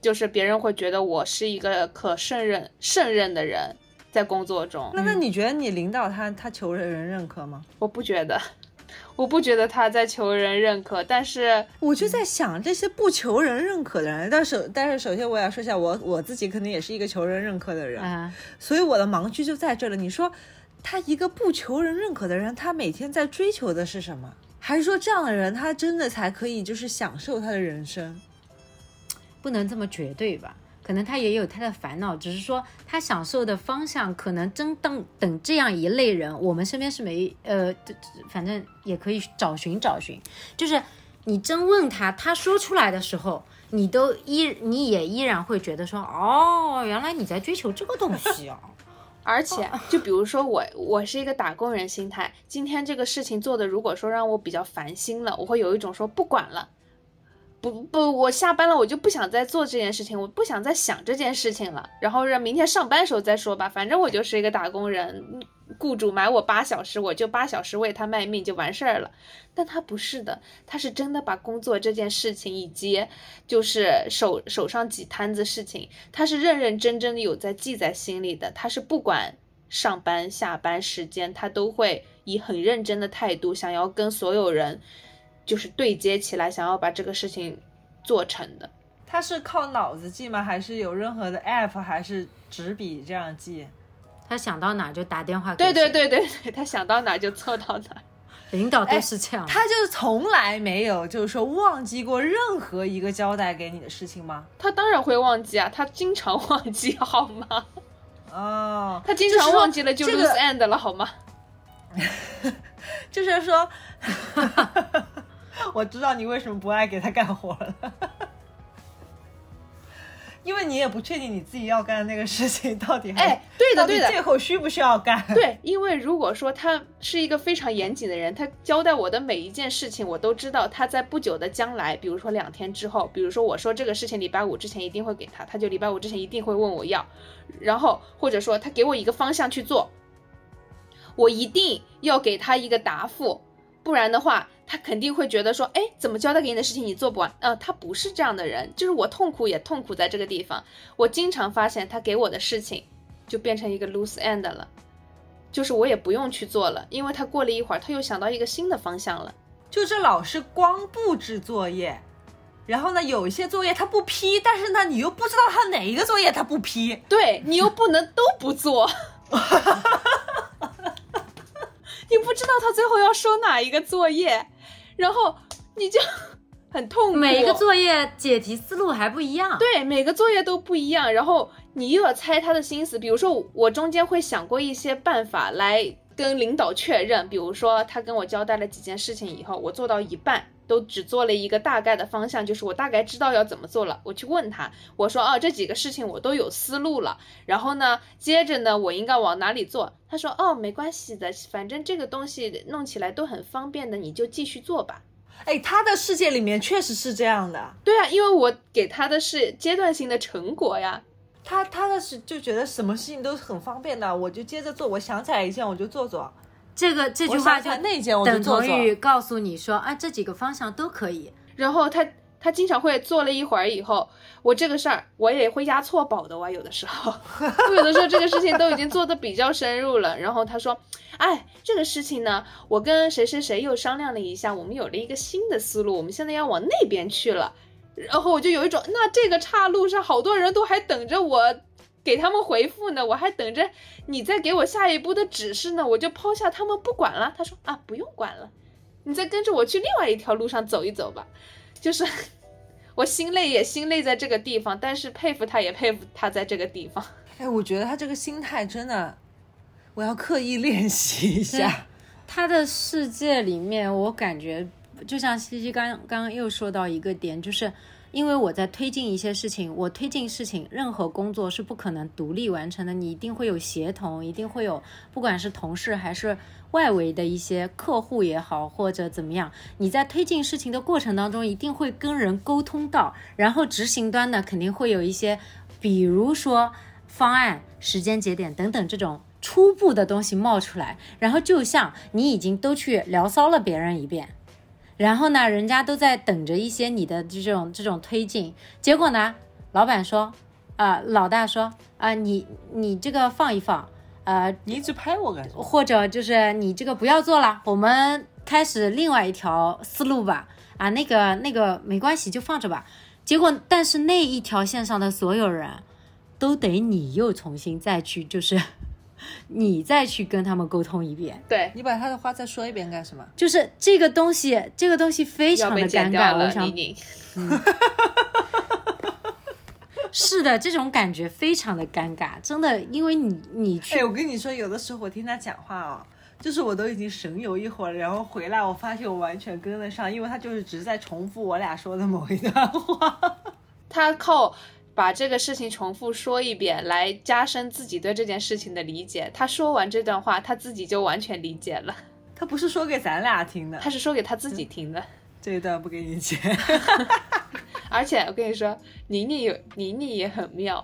就是别人会觉得我是一个可胜任、胜任的人。在工作中，那那你觉得你领导他他求人认可吗？我不觉得，我不觉得他在求人认可。但是我就在想，这些不求人认可的人，但是但是首先我要说一下，我我自己肯定也是一个求人认可的人，所以我的盲区就在这了。你说他一个不求人认可的人，他每天在追求的是什么？还是说这样的人他真的才可以就是享受他的人生？不能这么绝对吧。可能他也有他的烦恼，只是说他享受的方向，可能真等等这样一类人，我们身边是没呃，反正也可以找寻找寻。就是你真问他，他说出来的时候，你都依你也依然会觉得说，哦，原来你在追求这个东西啊。而且，就比如说我，我是一个打工人心态。今天这个事情做的，如果说让我比较烦心了，我会有一种说不管了，不不，我下班了，我就不想再做这件事情，我不想再想这件事情了。然后让明天上班时候再说吧，反正我就是一个打工人，雇主买我八小时，我就八小时为他卖命就完事儿了。但他不是的，他是真的把工作这件事情以及就是手手上几摊子事情，他是认认真真的有在记在心里的。他是不管上班下班时间，他都会以很认真的态度，想要跟所有人就是对接起来，想要把这个事情做成的。他是靠脑子记吗？还是有任何的 app，还是纸笔这样记？他想到哪就打电话给对对，对对对，他想到哪就凑到哪。领导都是这样。他就是从来没有就是说忘记过任何一个交代给你的事情吗？他当然会忘记啊，他经常忘记 好吗？哦，他经常忘记了就 lose end 了好吗？就是说，我知道你为什么不爱给他干活了，因为你也不确定你自己要干的那个事情到底还哎，对的对的，最后需不需要干？对，因为如果说他是一个非常严谨的人，他交代我的每一件事情，我都知道他在不久的将来，比如说两天之后，比如说我说这个事情礼拜五之前一定会给他，他就礼拜五之前一定会问我要，然后或者说他给我一个方向去做，我一定要给他一个答复，不然的话，他肯定会觉得说，哎，怎么交代给你的事情你做不完？呃，他不是这样的人，就是我痛苦也痛苦在这个地方，我经常发现他给我的事情就变成一个 loose end 了。就是我也不用去做了，因为他过了一会儿，他又想到一个新的方向了。就这老师光布置作业，然后呢，有一些作业他不批，但是呢，你又不知道他哪一个作业他不批，对你又不能都不做，你不知道他最后要收哪一个作业，然后你就很痛苦。每一个作业解题思路还不一样。对每个作业都不一样，然后你又要猜他的心思。比如说，我中间会想过一些办法来跟领导确认，比如说他跟我交代了几件事情以后，我做到一半。都只做了一个大概的方向，就是我大概知道要怎么做了。我去问他，我说哦，这几个事情我都有思路了。然后呢，接着呢，我应该往哪里做？他说哦，没关系的，反正这个东西弄起来都很方便的，你就继续做吧。哎，他的世界里面确实是这样的，对啊，因为我给他的是阶段性的成果呀。他他的是就觉得什么事情都是很方便的，我就接着做，我想起来一件我就做做。这个这句话就想起来那件我就等同于告诉你说啊，这几个方向都可以。然后他他经常会做了一会儿以后，我这个事儿我也会押错宝的哇，有的时候，我有的时候这个事情都已经做的比较深入了，然后他说，哎，这个事情呢，我跟谁谁谁又商量了一下，我们有了一个新的思路，我们现在要往那边去了，然后我就有一种，那这个岔路上好多人都还等着我。给他们回复呢，我还等着你再给我下一步的指示呢，我就抛下他们不管了。他说啊，不用管了，你再跟着我去另外一条路上走一走吧。就是 我心累也心累在这个地方，但是佩服他也佩服他在这个地方。哎，我觉得他这个心态真的，我要刻意练习一下。他的世界里面，我感觉就像西西刚刚刚又说到一个点，就是因为我在推进一些事情，我推进事情，任何工作是不可能独立完成的，你一定会有协同，一定会有，不管是同事还是外围的一些客户也好，或者怎么样，你在推进事情的过程当中，一定会跟人沟通到，然后执行端呢，肯定会有一些，比如说方案、时间节点等等这种。初步的东西冒出来，然后就像你已经都去聊骚了别人一遍，然后呢，人家都在等着一些你的这种这种推进，结果呢，老板说，啊、老大说，啊、你你这个放一放，呃，你一直拍我干什么？或者就是你这个不要做了，我们开始另外一条思路吧。啊，那个那个没关系，就放着吧。结果，但是那一条线上的所有人都得你又重新再去，就是 你再去跟他们沟通一遍。对，你把他的话再说一遍干什么？就是这个东西，这个东西非常的尴尬。我想妮妮。的，这种感觉非常的尴尬，真的，因为你你去哎，我跟你说，有的时候我听他讲话哦，就是我都已经神游一会儿了，然后回来我发现我完全跟得上，因为他就是只是在重复我俩说的某一段话。他靠把这个事情重复说一遍来加深自己对这件事情的理解。他说完这段话，他自己就完全理解了。他不是说给咱俩听的，他是说给他自己听的。这一段不给你剪。而且我跟你说，宁宁有宁宁也很妙。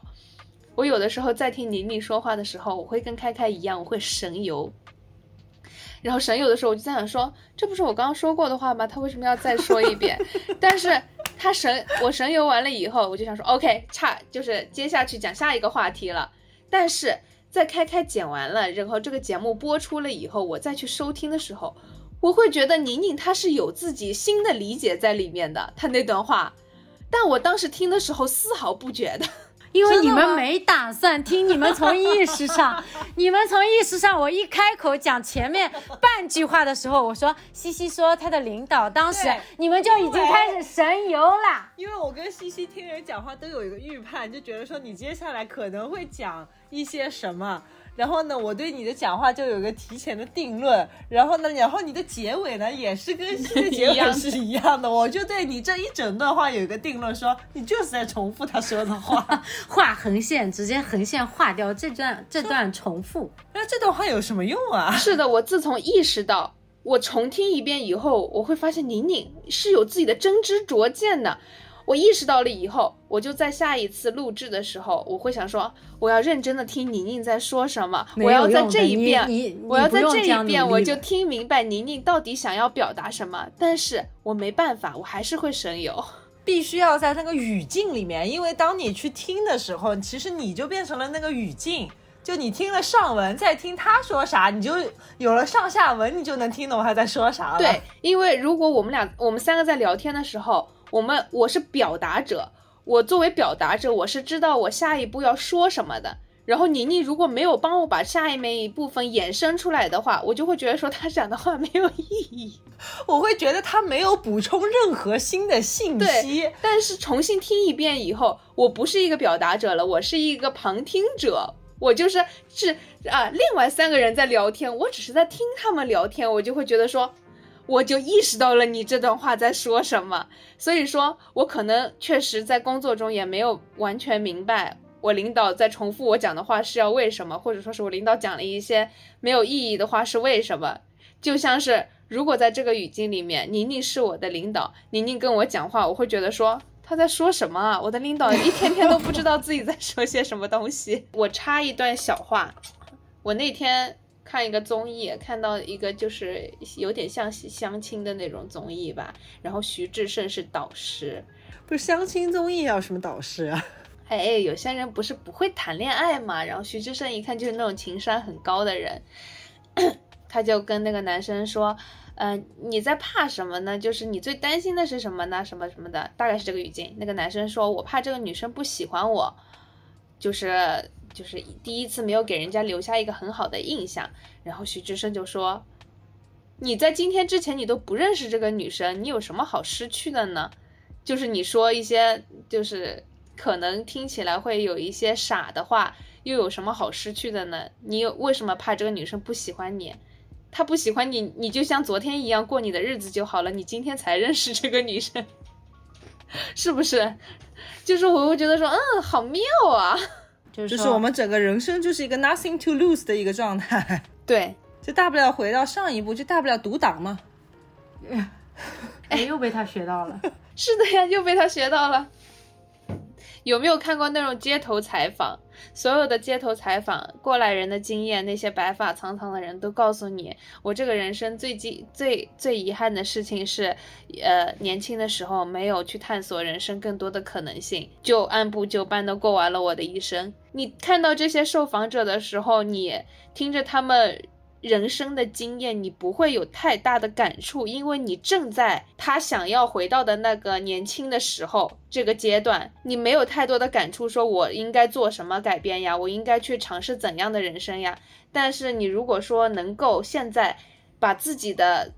我有的时候在听宁宁说话的时候，我会跟开开一样，我会神游。然后神游的时候，我就在想说，这不是我刚刚说过的话吗？他为什么要再说一遍？但是他神我神游完了以后，我就想说，OK，差就是接下去讲下一个话题了。但是在开开剪完了，然后这个节目播出了以后，我再去收听的时候，我会觉得宁宁她是有自己新的理解在里面的，她那段话。但我当时听的时候丝毫不觉得，因为你们没打算听，你们从意识上，你们从意识上，我一开口讲前面半句话的时候，我说西西说他的领导，当时你们就已经开始神游啦。因为我跟西西听人讲话都有一个预判，就觉得说你接下来可能会讲一些什么，然后呢，我对你的讲话就有一个提前的定论，然后呢，然后你的结尾呢也是跟新的结尾是一样的，我就对你这一整段话有一个定论说，你就是在重复他说的话。画横线，直接横线划掉这段这段重复。那这段话有什么用啊？是的，我自从意识到我重听一遍以后，我会发现宁宁是有自己的真知灼见的。我意识到了以后，我就在下一次录制的时候，我会想说，我要认真的听宁宁在说什么，我要在这一遍，我要在这一遍，我就听明白宁宁到底想要表达什么。但是我没办法，我还是会神游。必须要在那个语境里面，因为当你去听的时候，其实你就变成了那个语境。就你听了上文，再听他说啥，你就有了上下文，你就能听懂他在说啥了。对，因为如果我们俩我们三个在聊天的时候，我们我是表达者，我作为表达者，我是知道我下一步要说什么的。然后宁宁如果没有帮我把下一面一部分衍生出来的话，我就会觉得说他讲的话没有意义。我会觉得他没有补充任何新的信息对。，但是重新听一遍以后，我不是一个表达者了，我是一个旁听者。我就是是啊，另外三个人在聊天，我只是在听他们聊天，我就会觉得说，我就意识到了你这段话在说什么。所以说我可能确实在工作中也没有完全明白，我领导在重复我讲的话是要为什么，或者说是我领导讲了一些没有意义的话是为什么。就像是如果在这个语境里面，宁宁是我的领导，宁宁跟我讲话，我会觉得说他在说什么啊？我的领导一天天都不知道自己在说些什么东西。我插一段小话，我那天看一个综艺，看到一个就是有点像相亲的那种综艺吧，然后徐志胜是导师。不是相亲综艺要什么导师啊？哎，有些人不是不会谈恋爱嘛，然后徐志胜一看就是那种情商很高的人，他就跟那个男生说，嗯、你在怕什么呢？就是你最担心的是什么呢？什么什么的，大概是这个语境。那个男生说，我怕这个女生不喜欢我，就是就是第一次没有给人家留下一个很好的印象。然后徐志胜就说，你在今天之前你都不认识这个女生，你有什么好失去的呢？就是你说一些就是可能听起来会有一些傻的话，又有什么好失去的呢？你有为什么怕这个女生不喜欢你？她不喜欢你，你就像昨天一样过你的日子就好了。你今天才认识这个女生，是不是？就是我会觉得说，嗯，好妙啊。就是就是我们整个人生就是一个 nothing to lose 的一个状态，对，就大不了回到上一步，就大不了独挡嘛。哎，又被他学到了。是的呀，又被他学到了。有没有看过那种街头采访？所有的街头采访，过来人的经验，那些白发苍苍的人都告诉你，我这个人生最记最最遗憾的事情是，呃，年轻的时候没有去探索人生更多的可能性，就按部就班的过完了我的一生。你看到这些受访者的时候，你听着他们人生的经验，你不会有太大的感触，因为你正在他想要回到的那个年轻的时候这个阶段，你没有太多的感触，说我应该做什么改变呀，我应该去尝试怎样的人生呀。但是你如果说能够现在把自己的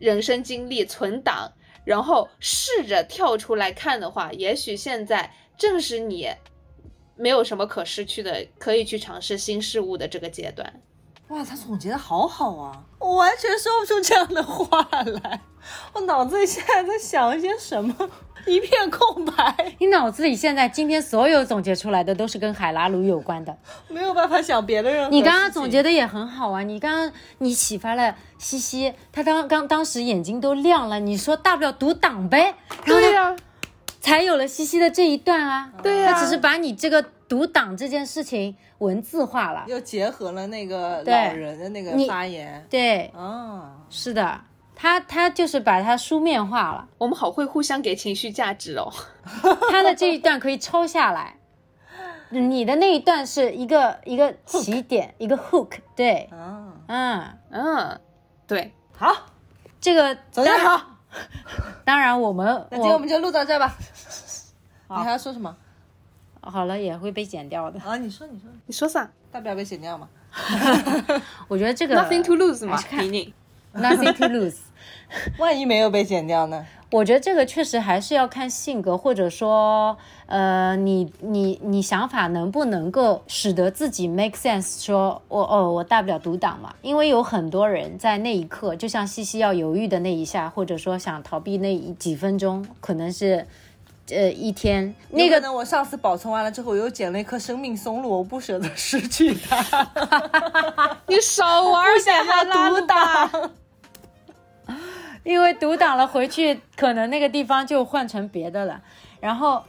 人生经历存档，然后试着跳出来看的话，也许现在正是你没有什么可失去的，可以去尝试新事物的这个阶段。哇，他总结的好好啊，我完全说不出这样的话来，我脑子里现在在想一些什么，一片空白，你脑子里现在今天所有总结出来的都是跟海拉鲁有关的。没有办法想别的任何你刚刚总结的也很好啊，你刚刚你启发了西西，他刚刚当时眼睛都亮了。你说大不了读档呗，然后对呀、才有了西西的这一段啊。对呀他只是把你这个读档这件事情文字化了。又结合了那个老人的那个发言，对，啊，是的，他他就是把它书面化了。我们好会互相给情绪价值哦。他的这一段可以抄下来，你的那一段是一个一个起点，一个 hook。对，啊，嗯，嗯，对，好，这个总结好，当然我们那今天我们就录到这儿吧。你还要说什么好了也会被剪掉的。啊？你说，你说，你说啥大不了被剪掉嘛。我觉得这个？Nothing to lose 嘛还是，看 nothing to lose。万一没有被剪掉呢？我觉得这个确实还是要看性格，或者说，呃，你你你想法能不能够使得自己 make sense 说。我哦，我大不了独挡嘛，因为有很多人在那一刻，就像西西要犹豫的那一下，或者说想逃避那一几分钟，可能是，呃，一天那个呢我上次保存完了之后，我又捡了一颗生命松露，我不舍得失去它。你少玩点吧，拉独鲁吧。挡，因为独挡了回去，可能那个地方就换成别的了，然后。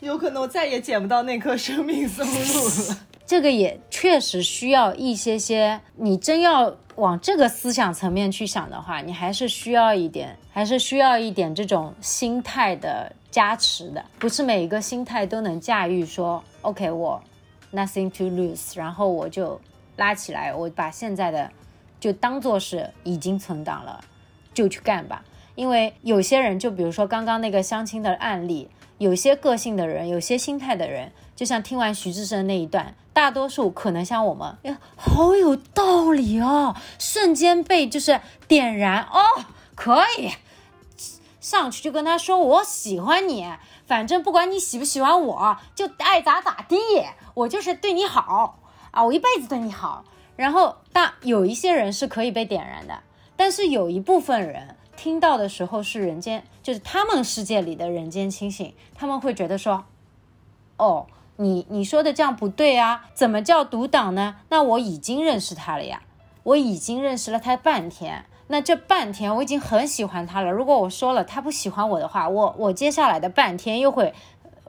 有可能我再也捡不到那颗生命松露了。这个也确实需要一些些，你真要往这个思想层面去想的话，你还是需要一点，还是需要一点这种心态的加持的。不是每一个心态都能驾驭说，OK，我 nothing to lose，然后我就拉起来，我把现在的就当做是已经存档了，就去干吧。因为有些人，就比如说刚刚那个相亲的案例，有些个性的人，有些心态的人，就像听完徐志胜那一段，大多数可能像我们，哎，好有道理哦，瞬间被就是点燃哦，可以上去就跟他说我喜欢你，反正不管你喜不喜欢我，就爱咋咋地，我就是对你好啊，我一辈子对你好。然后大有一些人是可以被点燃的，但是有一部分人听到的时候是人间，就是他们世界里的人间清醒，他们会觉得说，哦，你你说的这样不对啊，怎么叫独挡呢？那我已经认识他了呀，我已经认识了他半天。那这半天我已经很喜欢他了。如果我说了他不喜欢我的话，我我接下来的半天又会，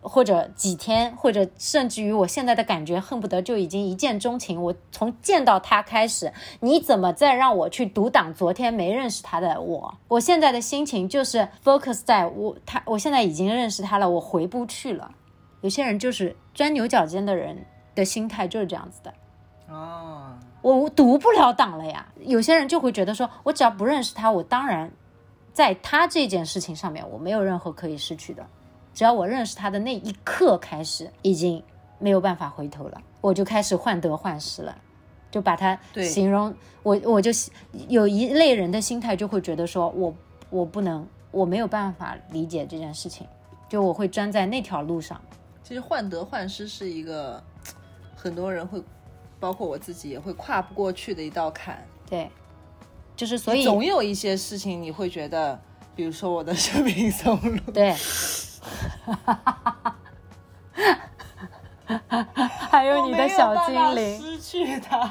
或者几天，或者甚至于我现在的感觉，恨不得就已经一见钟情。我从见到他开始，你怎么再让我去独挡昨天没认识他的我？我现在的心情就是 focus 在我他，我现在已经认识他了，我回不去了。有些人就是钻牛角尖的人的心态就是这样子的。哦，我读不了档了呀。有些人就会觉得说，我只要不认识他，我当然在他这件事情上面我没有任何可以失去的。只要我认识他的那一刻开始，已经没有办法回头了，我就开始患得患失了，就把它形容我，我就有一类人的心态就会觉得说我我不能，我没有办法理解这件事情，就我会钻在那条路上。其实患得患失是一个很多人会，包括我自己也会跨不过去的一道坎。对，就是所以总有一些事情你会觉得，比如说我的生命松露，对，还有你的小精灵，失去它。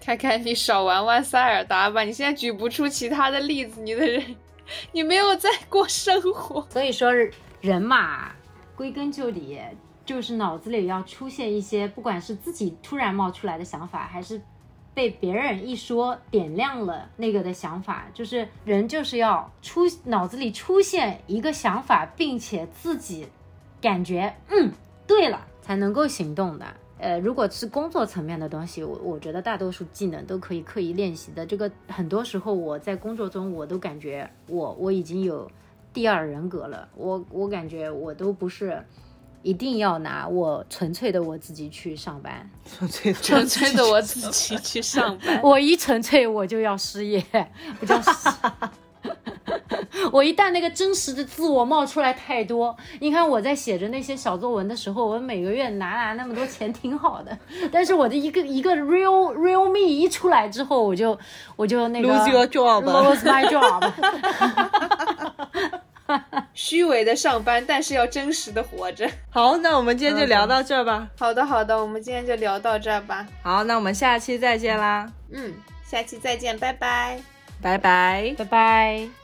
看看你少玩玩塞尔达吧，你现在举不出其他的例子，你的人，你没有在过生活。所以说人嘛，归根究底就是脑子里要出现一些，不管是自己突然冒出来的想法，还是被别人一说点亮了那个的想法，就是人就是要出脑子里出现一个想法，并且自己感觉嗯对了，才能够行动的。呃，如果是工作层面的东西，我我觉得大多数技能都可以刻意练习的。这个很多时候我在工作中，我都感觉我我已经有第二人格了。我我感觉我都不是一定要拿我纯粹的我自己去上班，纯粹纯粹的我自己去上班。我一纯粹我就要失业，我就 我一旦那个真实的自我冒出来太多，你看我在写着那些小作文的时候，我每个月拿拿那么多钱挺好的，但是我的一个一个 real real me 一出来之后，我就我就那个 Lose your job lose my job。虚伪的上班，但是要真实的活着。好，那我们今天就聊到这儿吧。好的，好的，我们今天就聊到这儿吧。好，那我们下期再见啦，嗯，下期再见，拜拜。拜拜。拜拜。